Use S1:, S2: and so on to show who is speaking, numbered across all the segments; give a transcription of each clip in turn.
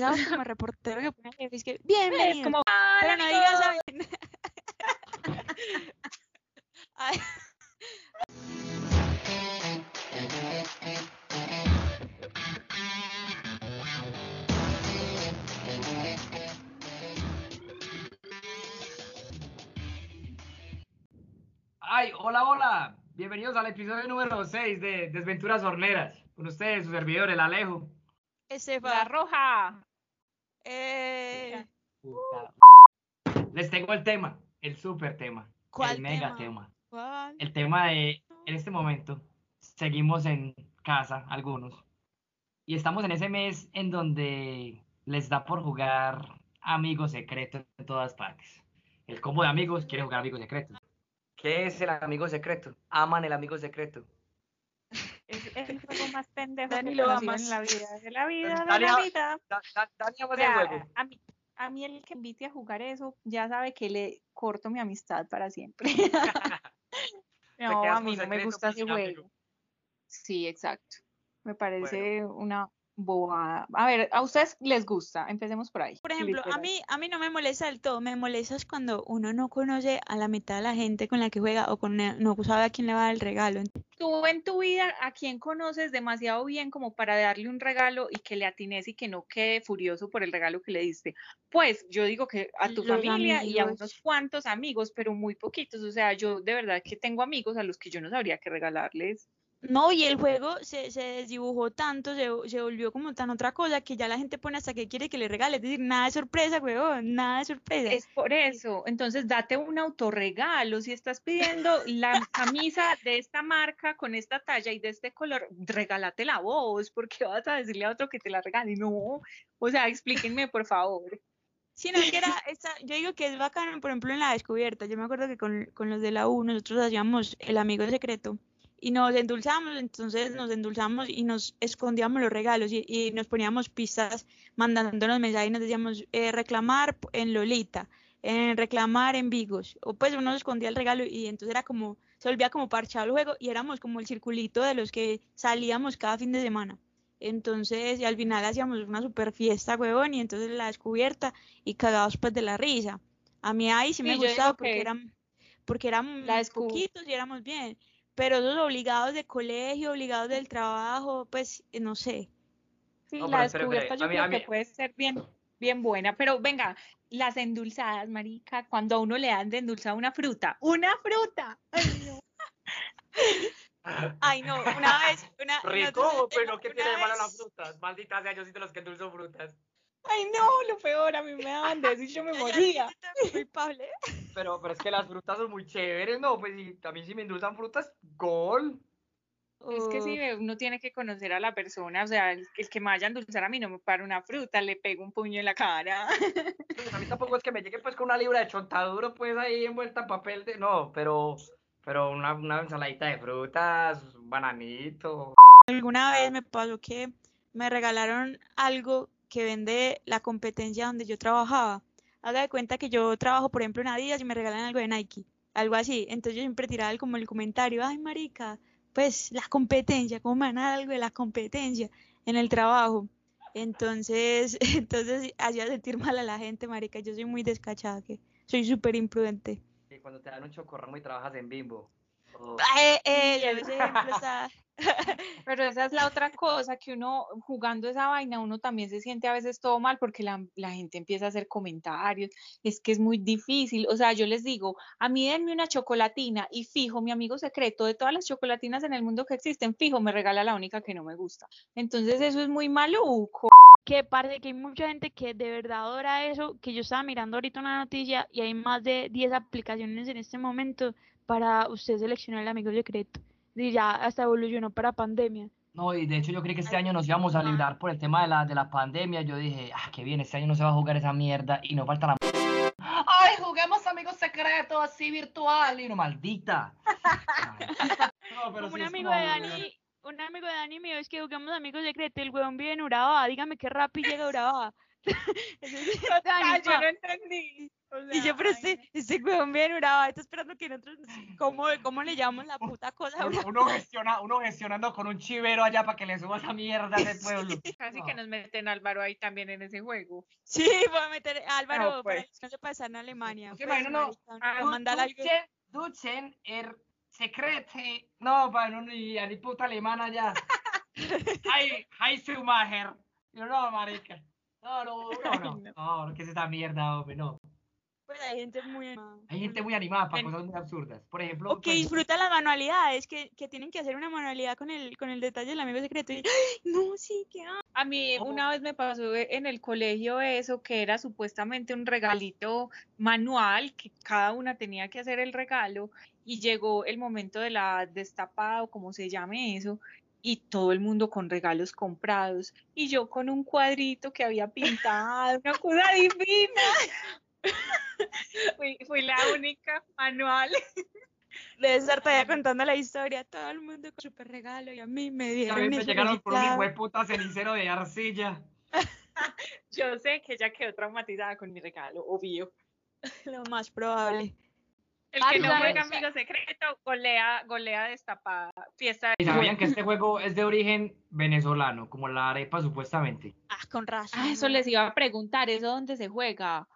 S1: como reportero que pone es que bienvenido.
S2: Es como,
S1: pero no digas a- Ay,
S3: Ay, hola, hola. Bienvenidos al episodio número 6 de Desventuras Horneras. Con ustedes, su servidor, el Alejo.
S1: Estefa,
S2: la roja.
S1: Eh,
S3: Les tengo el tema, el super tema,
S1: ¿Cuál
S3: el mega
S1: tema?
S3: tema.
S1: ¿cuál?
S3: El tema de, en este momento, seguimos en casa, algunos. Y estamos en ese mes en donde les da por jugar amigos secretos en todas partes. El combo de amigos quiere jugar amigos secretos. ¿Qué es el amigo secreto? Aman el amigo secreto.
S2: Es el juego más pendejo
S1: Dani,
S2: que
S1: lo
S2: en la vida. De la vida, de
S3: Dani,
S2: la vida.
S3: Da- da- Dani ama
S2: O
S3: ese
S2: sea,
S3: juego.
S2: a mí, a mí el que invite a jugar eso ya sabe que le corto mi amistad para siempre. no, a mí no me gusta ese juego. Sí, exacto. Me parece una bobada. A ver, ¿a ustedes les gusta? Empecemos por ahí.
S1: Por ejemplo, a mí, a mí no me molesta del todo, me molesta es cuando uno no conoce a la mitad de la gente con la que juega o con no sabe a quién le va a dar el regalo.
S2: Tú en tu vida, ¿a quién conoces demasiado bien como para darle un regalo y que le atines y que no quede furioso por el regalo que le diste? Pues yo digo que a tu
S1: Los
S2: familia y a unos cuantos amigos, pero muy poquitos. O sea, yo de verdad que tengo amigos a los que yo no sabría qué regalarles.
S1: No, y el juego se, se desdibujó tanto, se, se volvió como tan otra cosa que ya la gente pone hasta que quiere que le regale. Es decir, nada de sorpresa, huevón, nada de sorpresa.
S2: Es por eso. Entonces, date un autorregalo. Si estás pidiendo la camisa de esta marca con esta talla y de este color, regálate la voz, porque vas a decirle a otro que te la regale. No. O sea, explíquenme, por favor.
S1: Sí, no, que era esta- yo digo que es bacano, por ejemplo, en la descubierta. Yo me acuerdo que con, con los de la U nosotros hacíamos el amigo secreto y nos endulzamos, entonces nos endulzamos y nos escondíamos los regalos y, y nos poníamos pistas mandándonos mensajes y nos decíamos eh, reclamar en Lolita, eh, reclamar en Vigos, o pues uno escondía el regalo y entonces era como, se volvía como parchado el juego y éramos como el circulito de los que salíamos cada fin de semana. Entonces, y al final hacíamos una super fiesta, huevón, y entonces la descubierta y cagados pues de la risa. A mí ahí sí me
S2: Sí,
S1: gustaba porque
S2: que
S1: eran, porque eran
S2: la
S1: poquitos y éramos bien. Pero esos obligados de colegio, obligados del trabajo, pues eh, no sé.
S2: Sí,
S3: No,
S2: la descubierta yo
S3: mí-
S2: creo que
S3: mí-
S2: puede ser bien, bien buena, pero venga, las endulzadas, marica, cuando a uno le dan de endulzar una fruta, una fruta. Ay, no.
S1: Ay, no, una vez, una,
S3: Rico, pero ¿qué tiene de malo las frutas? Maldita sea, yo sí de los que endulzo frutas.
S2: Ay, no, lo peor, a mí me daban de eso y yo me moría.
S1: culpable.
S3: Pero, pero es que las frutas son muy chéveres, ¿no? Pues si a mí si me endulzan frutas, gol.
S2: Es que sí, uno tiene que conocer a la persona, o sea, el, el que me vaya a endulzar a mí no me para una fruta, le pego un puño en la cara.
S3: Pues a mí tampoco es que me llegue pues con una libra de chontaduro pues ahí envuelta en papel de... No, pero, pero una, una ensaladita de frutas, un bananito.
S1: Alguna vez me pasó que me regalaron algo que vende la competencia donde yo trabajaba. Haga de cuenta que yo trabajo, por ejemplo, en Adidas y me regalan algo de Nike, algo así. Entonces yo siempre tiraba como el comentario, ay, marica, pues la competencia, ¿cómo me van a dar algo de la competencia en el trabajo? Entonces, entonces hacía sentir mal a la gente, marica. Yo soy muy descachada, que soy súper imprudente.
S3: Y cuando te dan un chocorramo y trabajas en Bimbo. Oh,
S1: Eh, eh, ejemplo está-
S2: Pero esa es la otra cosa, que uno jugando esa vaina, uno también se siente a veces todo mal porque la, la gente empieza a hacer comentarios, es que es muy difícil, o sea, yo les digo, a mí denme una chocolatina y fijo, mi amigo secreto de todas las chocolatinas en el mundo que existen, fijo, me regala la única que no me gusta. Entonces eso es muy maluco.
S1: que parece que hay mucha gente que de verdad adora eso, que yo estaba mirando ahorita una noticia y hay más de 10 aplicaciones en este momento para usted seleccionar el amigo secreto. Y ya hasta evolucionó para pandemia.
S3: No, y de hecho yo creí que este año nos íbamos a librar por el tema de la, de la pandemia. Yo dije, ah, qué bien, este año no se va a jugar esa mierda y no falta la... ¡Ay, juguemos amigos secretos así virtual! Y no, maldita. No, pero
S1: Como
S3: sí
S1: un amigo de. Dani, un amigo de Dani mío es que jugamos amigos secretos, el huevón vive en Urabá, dígame qué rápido llega a Urabá. Sí
S2: yo no entendí. O
S1: Y yo, pero
S2: ay,
S1: este, este huevón bien bravo, está esperando que nosotros, ¿cómo, cómo le llamamos la puta cosa?
S3: Uno, uno gestiona, uno gestionando con un chivero allá para que le suba esa mierda de pueblo.
S2: Casi que
S3: No.
S2: nos meten a Álvaro ahí también en ese juego.
S1: Sí, voy a meter a Álvaro
S2: No,
S1: para
S2: pues.
S1: que no se pasa en Alemania.
S3: ¿No se
S1: pues, marica,
S2: Ah.
S3: Duchen, Duchen, er secrete. No, para no ni a ni puta alemana ya. Hi, hi Schumacher. Yo no, marica. No, no, no, no. No, ¿qué es esta mierda, hombre? No.
S1: Pues hay gente muy animada.
S3: Hay gente muy animada para cosas muy absurdas. Por ejemplo,
S1: O que
S3: pues,
S1: disfruta las manualidades, que, que tienen que hacer una manualidad con el, con el detalle del amigo secreto. Y, ¡ay! no, sí, que ah.
S2: A mí
S3: ¿Cómo?
S2: una vez me pasó en el colegio eso, que era supuestamente un regalito manual, que cada una tenía que hacer el regalo, y llegó el momento de la destapada, o como se llame eso, y todo el mundo con regalos comprados, y yo con un cuadrito que había pintado, una cosa divina. fui, fui la única manual.
S1: Debe estar todavía contando la historia. Todo el mundo con super regalo y a mí me
S3: a
S1: dieron
S3: mí me llegaron por un
S1: reciclado.
S3: hijo de puta cenicero de arcilla.
S2: Yo sé que ella quedó traumatizada con mi regalo, obvio.
S1: Lo más probable.
S2: El
S1: Ah,
S2: que no juega amigo secreto, golea, golea destapada, fiesta
S3: ¿Y sabían que este juego es de origen venezolano, como la arepa supuestamente?
S1: Ah, con razón.
S2: Ah, eso les iba a preguntar, ¿eso dónde se juega?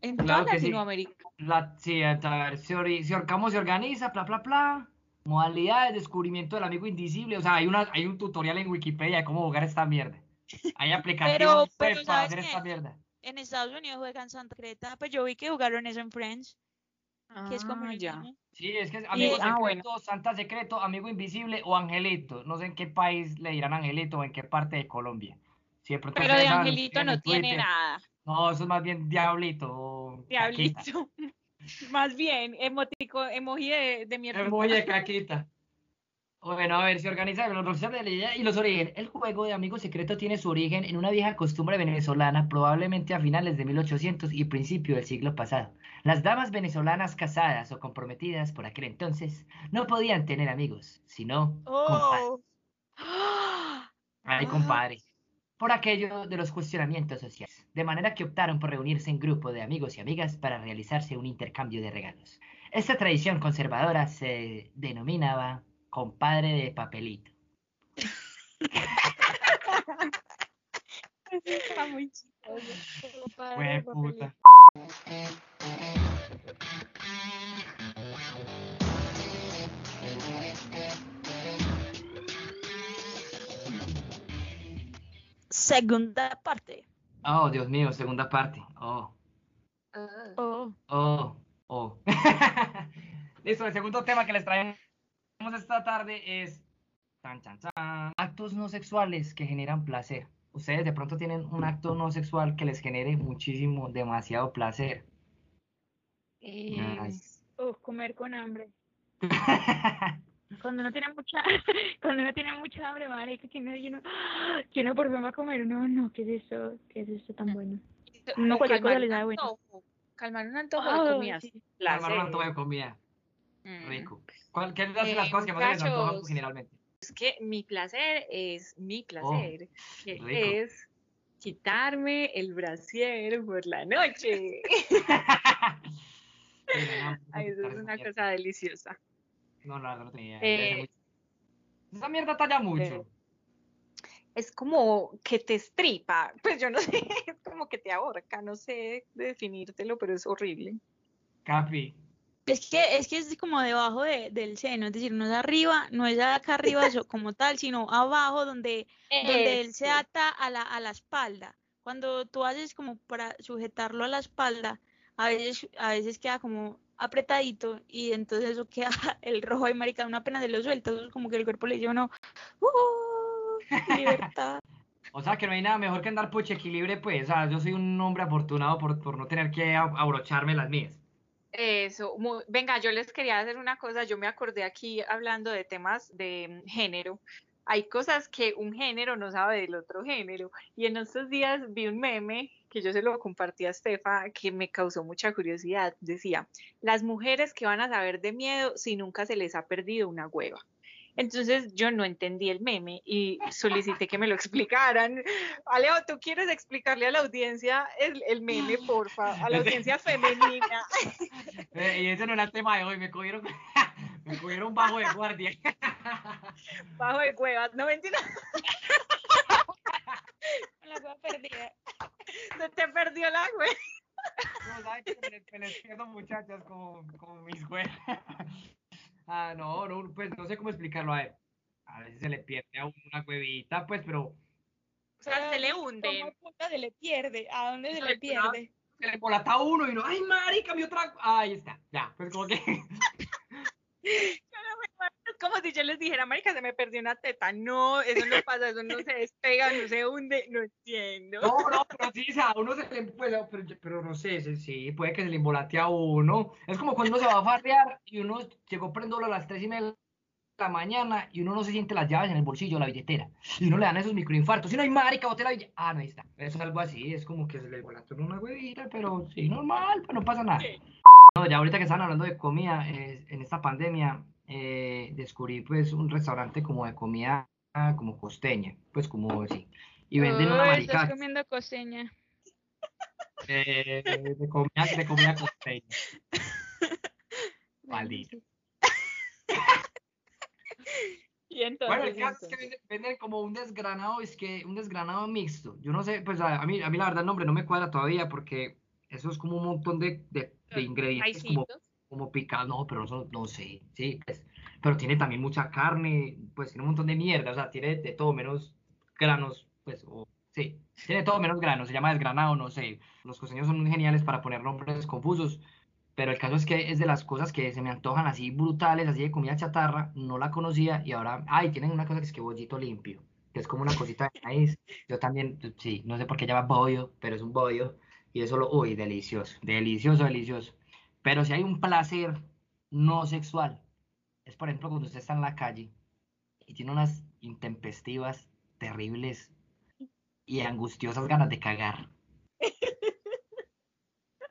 S2: En
S3: Claro
S2: toda
S3: que sí.
S2: Latinoamérica.
S3: La, sí, a ver, se, ori- cómo se organiza, bla, bla, bla. Modalidades, descubrimiento del amigo invisible. O sea, hay, una, hay un tutorial en Wikipedia de cómo jugar esta mierda. Hay aplicaciones
S1: pero,
S3: pues, para
S1: ¿sabes
S3: hacer
S1: qué?
S3: esta mierda.
S1: En Estados Unidos juegan Santa Creta, pues yo vi que jugaron eso en Friends, que es como
S2: Ah, ya.
S3: Sí, es que es amigo
S2: ah,
S3: secreto,
S2: bueno.
S3: santa secreto, amigo invisible o angelito. No sé en qué país le dirán angelito o en qué parte de Colombia.
S2: Pero de Angelito no
S3: en
S2: tiene
S3: Twitter.
S2: nada.
S3: No, eso es más bien diablito.
S2: Diablito. Más bien, emotico, emoji de, de mierda.
S3: Emoji de caquita. Bueno, a ver, se organiza los profesores de la idea y los orígenes. El juego de Amigo Secreto tiene su origen en una vieja costumbre venezolana, probablemente a finales de 1800 y principio del siglo pasado. Las damas venezolanas casadas o comprometidas por aquel entonces no podían tener amigos, sino compadres.
S1: Oh.
S3: Ay, compadre. Por aquello de los cuestionamientos sociales. De manera que optaron por reunirse en grupo de amigos y amigas para realizarse un intercambio de regalos. Esta tradición conservadora se denominaba compadre de papelito.
S2: Está muy chistoso.
S3: Fue puta.
S1: Segunda parte.
S3: Oh, Dios mío, segunda parte. Oh,
S1: Oh.
S3: oh, oh. Listo, el segundo tema que les traemos esta tarde es tan, tan, tan, actos no sexuales que generan placer. Ustedes de pronto tienen un acto no sexual que les genere muchísimo, demasiado placer.
S2: Eh,
S3: Ay.
S1: Oh, comer con hambre. Cuando uno tiene mucha, cuando uno tiene mucha hambre, marica, que que uno, que uno por fin va a comer, no, no, ¿qué es eso? ¿Qué es eso tan bueno? No, cualquier cosa le sabe bueno.
S2: Calmar un antojo de
S1: Oh,
S2: comidas.
S1: sí.
S3: Calmar un antojo de comida.
S2: Mm.
S3: Rico. ¿Cuál, ¿Qué es las,
S2: Eh,
S3: las cosas que más les antojan generalmente?
S2: Es que mi placer es mi placer, que
S3: rico.
S2: es quitarme el brasier por la noche.
S3: Sí, no, no,
S2: Ay, eso es una cosa deliciosa.
S3: No, no, no tenía.
S2: Eh,
S3: Esa mierda talla mucho.
S2: eh, Es como que te estripa, pues yo no sé, es como que te ahorca, no sé definírtelo, pero es horrible.
S3: Capi.
S1: Es que, es que es como debajo de- del seno, es decir, no es arriba, no es acá arriba como tal, sino abajo donde, donde él se ata a la, a la espalda. Cuando tú haces como para sujetarlo a la espalda, a veces, a veces queda como apretadito y entonces eso queda el rojo y marica, una pena de lo suelto, eso es como que el cuerpo le dice uno, ¡Uh! libertad.
S3: O sea, que no hay nada mejor que andar puche equilibre, pues. O sea, yo soy un hombre afortunado por, por no tener que ab- abrocharme las mías.
S2: Eso, venga, yo les quería hacer una cosa, yo me acordé aquí hablando de temas de género. Hay cosas que un género no sabe del otro género. Y en estos días vi un meme que yo se lo compartí a Estefa que me causó mucha curiosidad. Decía, las mujeres que van a saber de miedo si nunca se les ha perdido una hueva. Entonces yo no entendí el meme y solicité que me lo explicaran. Aleo, ¿tú quieres explicarle a la audiencia el, el meme, porfa? A la audiencia femenina.
S3: Eh, y ese no era el tema de hoy, me cogieron, me cogieron bajo de guardia.
S2: Bajo de cuevas, no mentira.
S1: La hueva perdida.
S2: Se te perdió la güey.
S3: No, ¿sabes que me, les- me les pierdo muchachas como, como mis güeyes. Ah, no, no, pues no sé cómo explicarlo a ver. A veces se le pierde a uno una huevita, pues, pero
S2: O sea, se le hunde.
S1: ¿Cómo puta se le pierde? ¿A dónde se le pierde?
S3: se le embolata uno y uno, ay, marica, mi otra. Ahí está, ya, pues como que.
S2: Si yo les dijera, marica, se me perdió una teta. No, eso no pasa, eso no se despega, no se hunde, no entiendo.
S3: No, no, pero sí, o sea, uno se le. Pues, pero, pero no sé, sí, puede que se le embolate a uno. Es como cuando uno se va a farrear y uno llegó prendiendo a las tres y media de la mañana y uno no se siente las llaves en el bolsillo, la billetera. Y uno le dan esos microinfartos. Y no hay marica, boté la billetera. Ah, no, ahí está. Eso es algo así, es como que se le embolató en una huevita, pero sí, normal, pues no pasa nada. No, ya ahorita que estaban hablando de comida, eh, en esta pandemia eh, descubrí pues un restaurante como de comida como costeña, pues como así. Y venden una marica
S1: Estás comiendo costeña.
S3: eh, de comida, de comida costeña. Maldito.
S2: Y entonces,
S3: Bueno, el caso es que venden, como un desgranado, es que un desgranado mixto. Yo no sé, pues a, mí, a mí la verdad el nombre no me cuadra todavía porque eso es como un montón de, de, de ingredientes como. Como picado, no, pero eso no sé, sí, pues, pero tiene también mucha carne, pues tiene un montón de mierda, o sea, tiene de todo menos granos, pues, o, sí, tiene todo menos granos, se llama desgranado, no sé, los costeños son geniales para poner nombres confusos, pero el caso es que es de las cosas que se me antojan así brutales, así de comida chatarra, no la conocía y ahora, ay, tienen una cosa que es que bollito limpio, que es como una cosita de maíz, yo también, sí, no sé por qué llama bollo, pero es un bollo, y eso lo, uy, delicioso, delicioso, delicioso. Pero si hay un placer no sexual, es por ejemplo cuando usted está en la calle y tiene unas intempestivas, terribles y angustiosas ganas de cagar.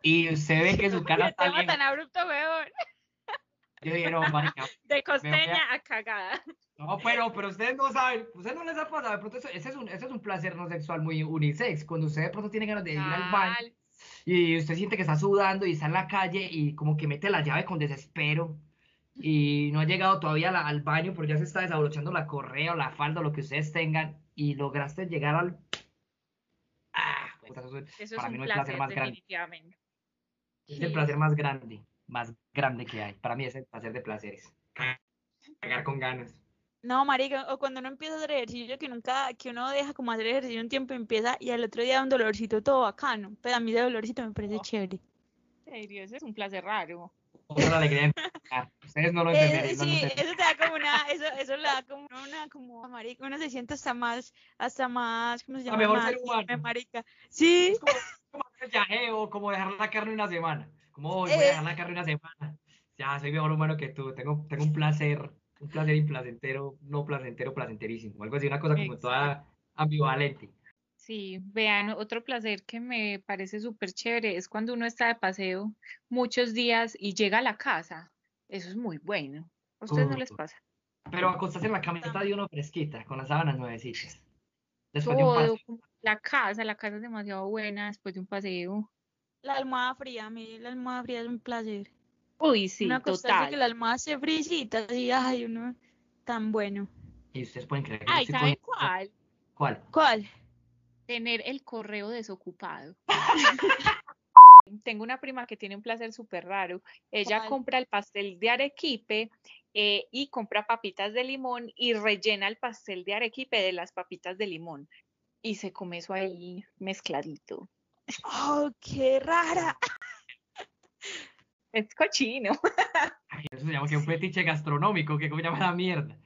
S3: Y usted ve que su cara está
S1: tema
S3: bien.
S1: tan abrupto, weón.
S3: Yo dije, no, marica,
S2: De costeña a cagada.
S3: no, pero, pero ustedes no saben, ustedes no les ha pasado, de pronto eso- ese es un, ese es un placer no sexual muy unisex, cuando usted de pronto tiene ganas de ir al baño. Y usted siente que está sudando y está en la calle y como que mete la llave con desespero y no ha llegado todavía la- al baño, pero ya se está desabrochando la correa o la falda o lo que ustedes tengan y lograste llegar al... Ah, puta, eso es-
S2: Eso es
S3: para mí
S2: un
S3: no hay placer
S2: placer,
S3: más grande. Es el placer más grande, más grande que hay. Para mí es el placer de placeres. Cagar con ganas.
S1: No, marica, o cuando uno empieza a hacer ejercicio, que nunca, que uno deja como hacer ejercicio un tiempo y empieza, y al otro día da un dolorcito todo bacano. Pero a mí ese dolorcito me parece
S2: Oh.
S1: chévere.
S2: En serio, ese es un placer raro.
S3: Otra alegría. Ustedes no lo entenderían. no lo
S1: sí, eso te da como una, eso, eso le da como una, como, marica, uno se siente hasta más, hasta más, ¿cómo se
S3: A
S1: llama?
S3: mejor
S1: Más
S3: ser humano.
S1: marica. Sí,
S3: Es como, como hacer yajeo, como dejar la carne una semana. Como "Hoy voy a
S1: Eh.
S3: dejar la carne una semana. Ya, soy mejor humano que tú. Tengo, tengo un placer, un placer implacentero, no placentero, placenterísimo. Algo así, una cosa como toda ambivalente.
S2: Sí, vean, otro placer que me parece súper chévere es cuando uno está de paseo muchos días y llega a la casa. Eso es muy bueno. ¿A ustedes no les pasa?
S3: Pero acostarse en la camita de uno fresquita, con las sábanas nuevecitas. Después de un
S2: Todo,
S3: paseo.
S2: como la casa, la casa es demasiado buena después de un paseo.
S1: la almohada fría, a mí la almohada fría es un placer.
S2: Uy, sí,
S1: Una acostarse que
S2: total.
S1: la almohada se frisita, así, ay, uno, tan bueno.
S3: Y ustedes pueden creer que
S2: Ay, ¿saben
S3: cogiendo-
S2: cuál?
S3: ¿Cuál?
S1: ¿Cuál?
S2: Tener el correo desocupado. Tengo una prima que tiene un placer súper raro. Ella
S1: ¿Cuál?
S2: compra el pastel de arequipe eh, y compra papitas de limón y rellena el pastel de arequipe de las papitas de limón. Y se come eso ahí mezcladito.
S1: ¡Oh, qué rara!
S2: Es cochino.
S3: Ay, eso se llama que un fetiche gastronómico, que cómo llama la mierda.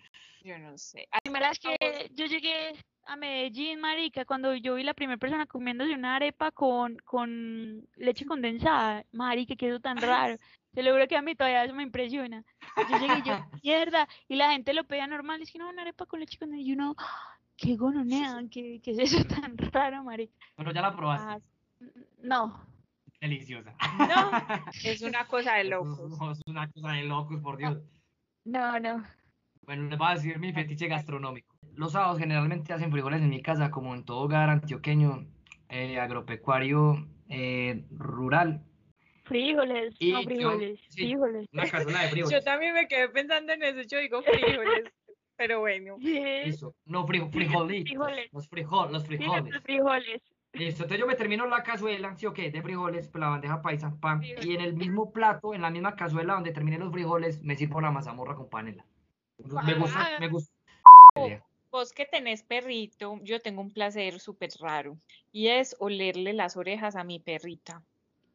S2: Yo no sé.
S1: La primera vez que yo llegué a Medellín, marica, cuando yo vi la primera persona comiéndose una arepa con, con leche condensada, marica, que eso tan raro. Te lo juro que a mí todavía eso me impresiona. Yo llegué y yo, mierda, y la gente lo pedía normal, es que no, una arepa con leche condensada, y uno, qué gononea, qué, qué es eso tan raro, marica.
S3: Pero ya la probaste.
S1: Ah, no,
S3: Deliciosa.
S1: no,
S2: Es una cosa de
S3: Eso
S2: locos.
S3: Es una cosa de locos, por Dios.
S1: no, no.
S3: Bueno, les voy a decir mi fetiche gastronómico. Los sábados generalmente hacen frijoles en mi casa, como en todo hogar antioqueño, eh, agropecuario, eh, rural.
S1: Frijoles,
S3: Y
S1: no
S3: yo-
S1: frijoles,
S3: sí.
S1: frijoles.
S3: Una cazuela de
S2: Yo
S3: frijoles.
S2: también me quedé pensando en eso, yo digo frijoles, pero bueno.
S1: Sí,
S3: Listo. No, frijo- frijolitos.
S1: Frijoles.
S3: Los frijoles, los
S1: sí,
S3: frijoles.
S1: los frijoles.
S3: Listo, entonces yo me termino la cazuela, sí o qué, de frijoles, la bandeja paisa, pan,
S1: Frijoles.
S3: y en el mismo plato, en la misma cazuela donde terminé los frijoles, me sirvo la mazamorra con panela. Me gusta, me gusta.
S2: Vos que tenés perrito, yo tengo un placer súper raro y es olerle las orejas a mi perrita.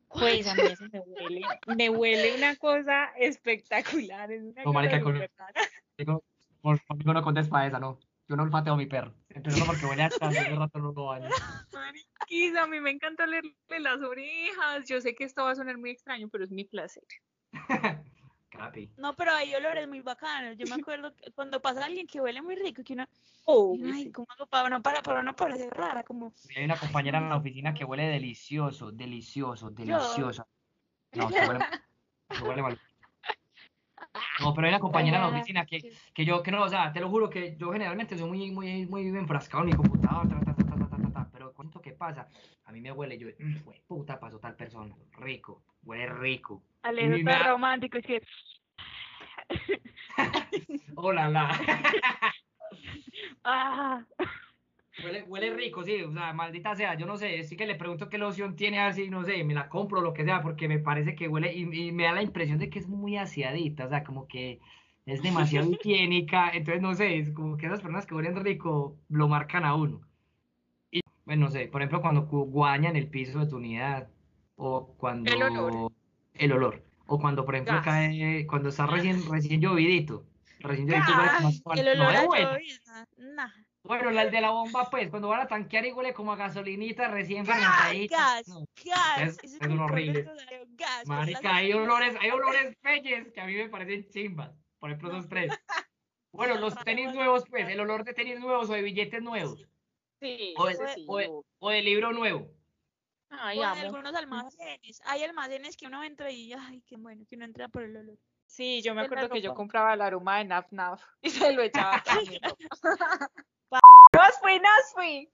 S2: Pues a mí eso me huele, me huele una cosa espectacular. Es una
S3: No, marica, con- por- conmigo no contes para esa, no. Yo no olfateo a mi perro. Empezando porque huele a tanto, hace rato no lo baño.
S2: A mí me encanta olerle las orejas. Yo sé que esto va a sonar muy extraño, pero es mi placer.
S3: Capi.
S1: No, pero hay olores muy bacanos. Yo me acuerdo que cuando pasa alguien que huele muy rico, que uno,
S2: Oh,
S1: ay, ¿cómo hago para no para, para no parecer rara? Como,
S3: Hay una compañera en la oficina que huele delicioso, delicioso, delicioso. No, se huele, se huele mal. No, pero hay una compañera en la oficina que, que yo, que no, o sea, te lo juro que yo generalmente soy muy, muy, muy enfrascado en mi computador, ta, ta, pasa, a mí me huele, yo, mm, güey, puta, pasó tal persona, rico, huele rico.
S1: Alejo
S3: me
S1: está romántico, es que,
S3: Hola, la.
S1: ah,
S3: Huele, huele rico, sí, o sea, maldita sea, yo no sé, sí que le pregunto qué loción tiene así, no sé, me la compro, lo que sea, porque me parece que huele y, y me da la impresión de que es muy aseadita, o sea, como que es demasiado higiénica, entonces no sé, es como que esas personas que huelen rico lo marcan a uno. Bueno, no sé, por ejemplo, cuando cu- guañan el piso de tu unidad, o cuando...
S2: El olor.
S3: El olor, o cuando, por ejemplo,
S2: Gas.
S3: cae, cuando está recién, recién llovidito, recién llovidito, huele
S1: el
S3: no
S1: olor
S3: es
S1: a
S3: bueno.
S1: llovizna, nah.
S3: Bueno, la el de la bomba, pues, cuando van a tanquear y huele como a gasolinita recién fermentadita.
S1: ¡Gas!
S3: No,
S1: ¡Gas!
S3: es- es
S1: peor
S3: horrible.
S1: ¡Gas!
S3: marica, hay olores, hay olores peyes que a mí me parecen chimbas. Por ejemplo, esos tres. Bueno, los tenis nuevos, pues, el olor de tenis nuevos o de billetes nuevos.
S2: Sí,
S3: O
S2: sí,
S3: o de libro nuevo.
S2: Ay, amo.
S1: algunos almacenes. Hay almacenes que uno entra y, ay, qué bueno, que uno entra por el olor.
S2: Sí, yo me
S1: la
S2: acuerdo que yo compraba el aroma de Naf Naf y se lo echaba. ¡Nos fui, nos fui!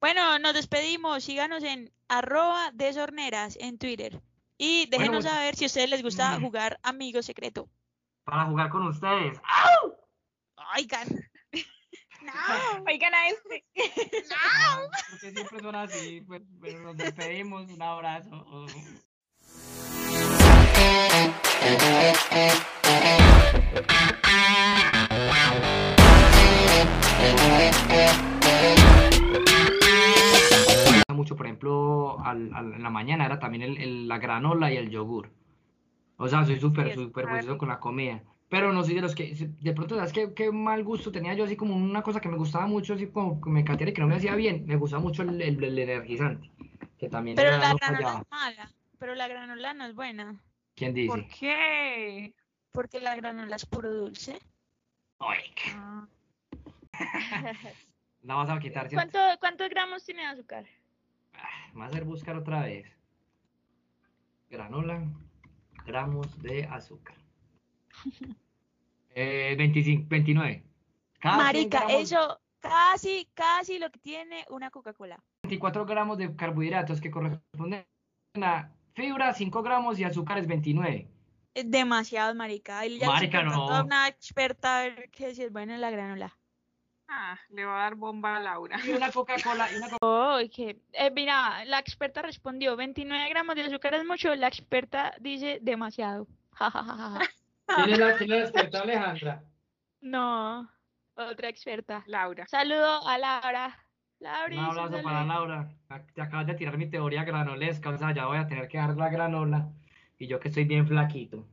S1: Bueno, nos despedimos. Síganos en arroba desorneras en Twitter. Y déjenos
S3: Bueno,
S1: saber si a ustedes les gusta
S3: mm.
S1: jugar Amigo Secreto.
S3: Para jugar con ustedes.
S1: Oigan. No,
S2: Oigan a este.
S3: Porque siempre son así. Pues, pero nos despedimos. Un abrazo. mucho, por ejemplo, al, al- en la mañana era también el, el- la granola y el yogur. O sea, soy súper, súper juicioso con la comida. Pero no soy de los que, de pronto, ¿sabes qué, qué mal gusto tenía yo? Así como una cosa que me gustaba mucho, así como que me cateara y que no me hacía bien. Me gustaba mucho el, el- el energizante, que también
S1: pero la
S3: no
S1: granola es mala. Pero la granola no es buena.
S3: ¿Quién
S2: ¿Por
S3: dice?
S2: qué?
S1: Porque la granola es puro dulce.
S3: Ay,
S2: Ah,
S3: la vas a quitar, ¿cierto?
S1: ¿Cuánto, ¿Cuántos gramos tiene de azúcar?
S3: Ah, Me va a hacer buscar otra vez. Granola, gramos de azúcar. Eh, 25, 29. Cada 100
S1: Marica,
S3: gramos-
S1: eso casi, casi lo que tiene una Coca-Cola.
S3: 24 gramos de carbohidratos que corresponden a fibra, 5 gramos y azúcar es 29.
S1: Es demasiado, marica. Y ya
S3: Marica, no.
S1: una experta a ver qué si es buena la granola.
S2: ah, le va a dar bomba a Laura.
S3: Y una Coca-Cola Coca-
S1: Oh, que, eh, mira, la experta respondió, 29 gramos de azúcar es mucho, la experta dice demasiado. Ja, ja, ja.
S3: ¿Quién es la, quién es la experta Alejandra?
S1: no, otra experta.
S2: Laura.
S1: Saludo a Laura. Laura,
S3: Un abrazo para Laura. Te acabas de tirar mi teoría granolesca, o sea, ya voy a tener que dar la granola. Y yo que estoy bien flaquito.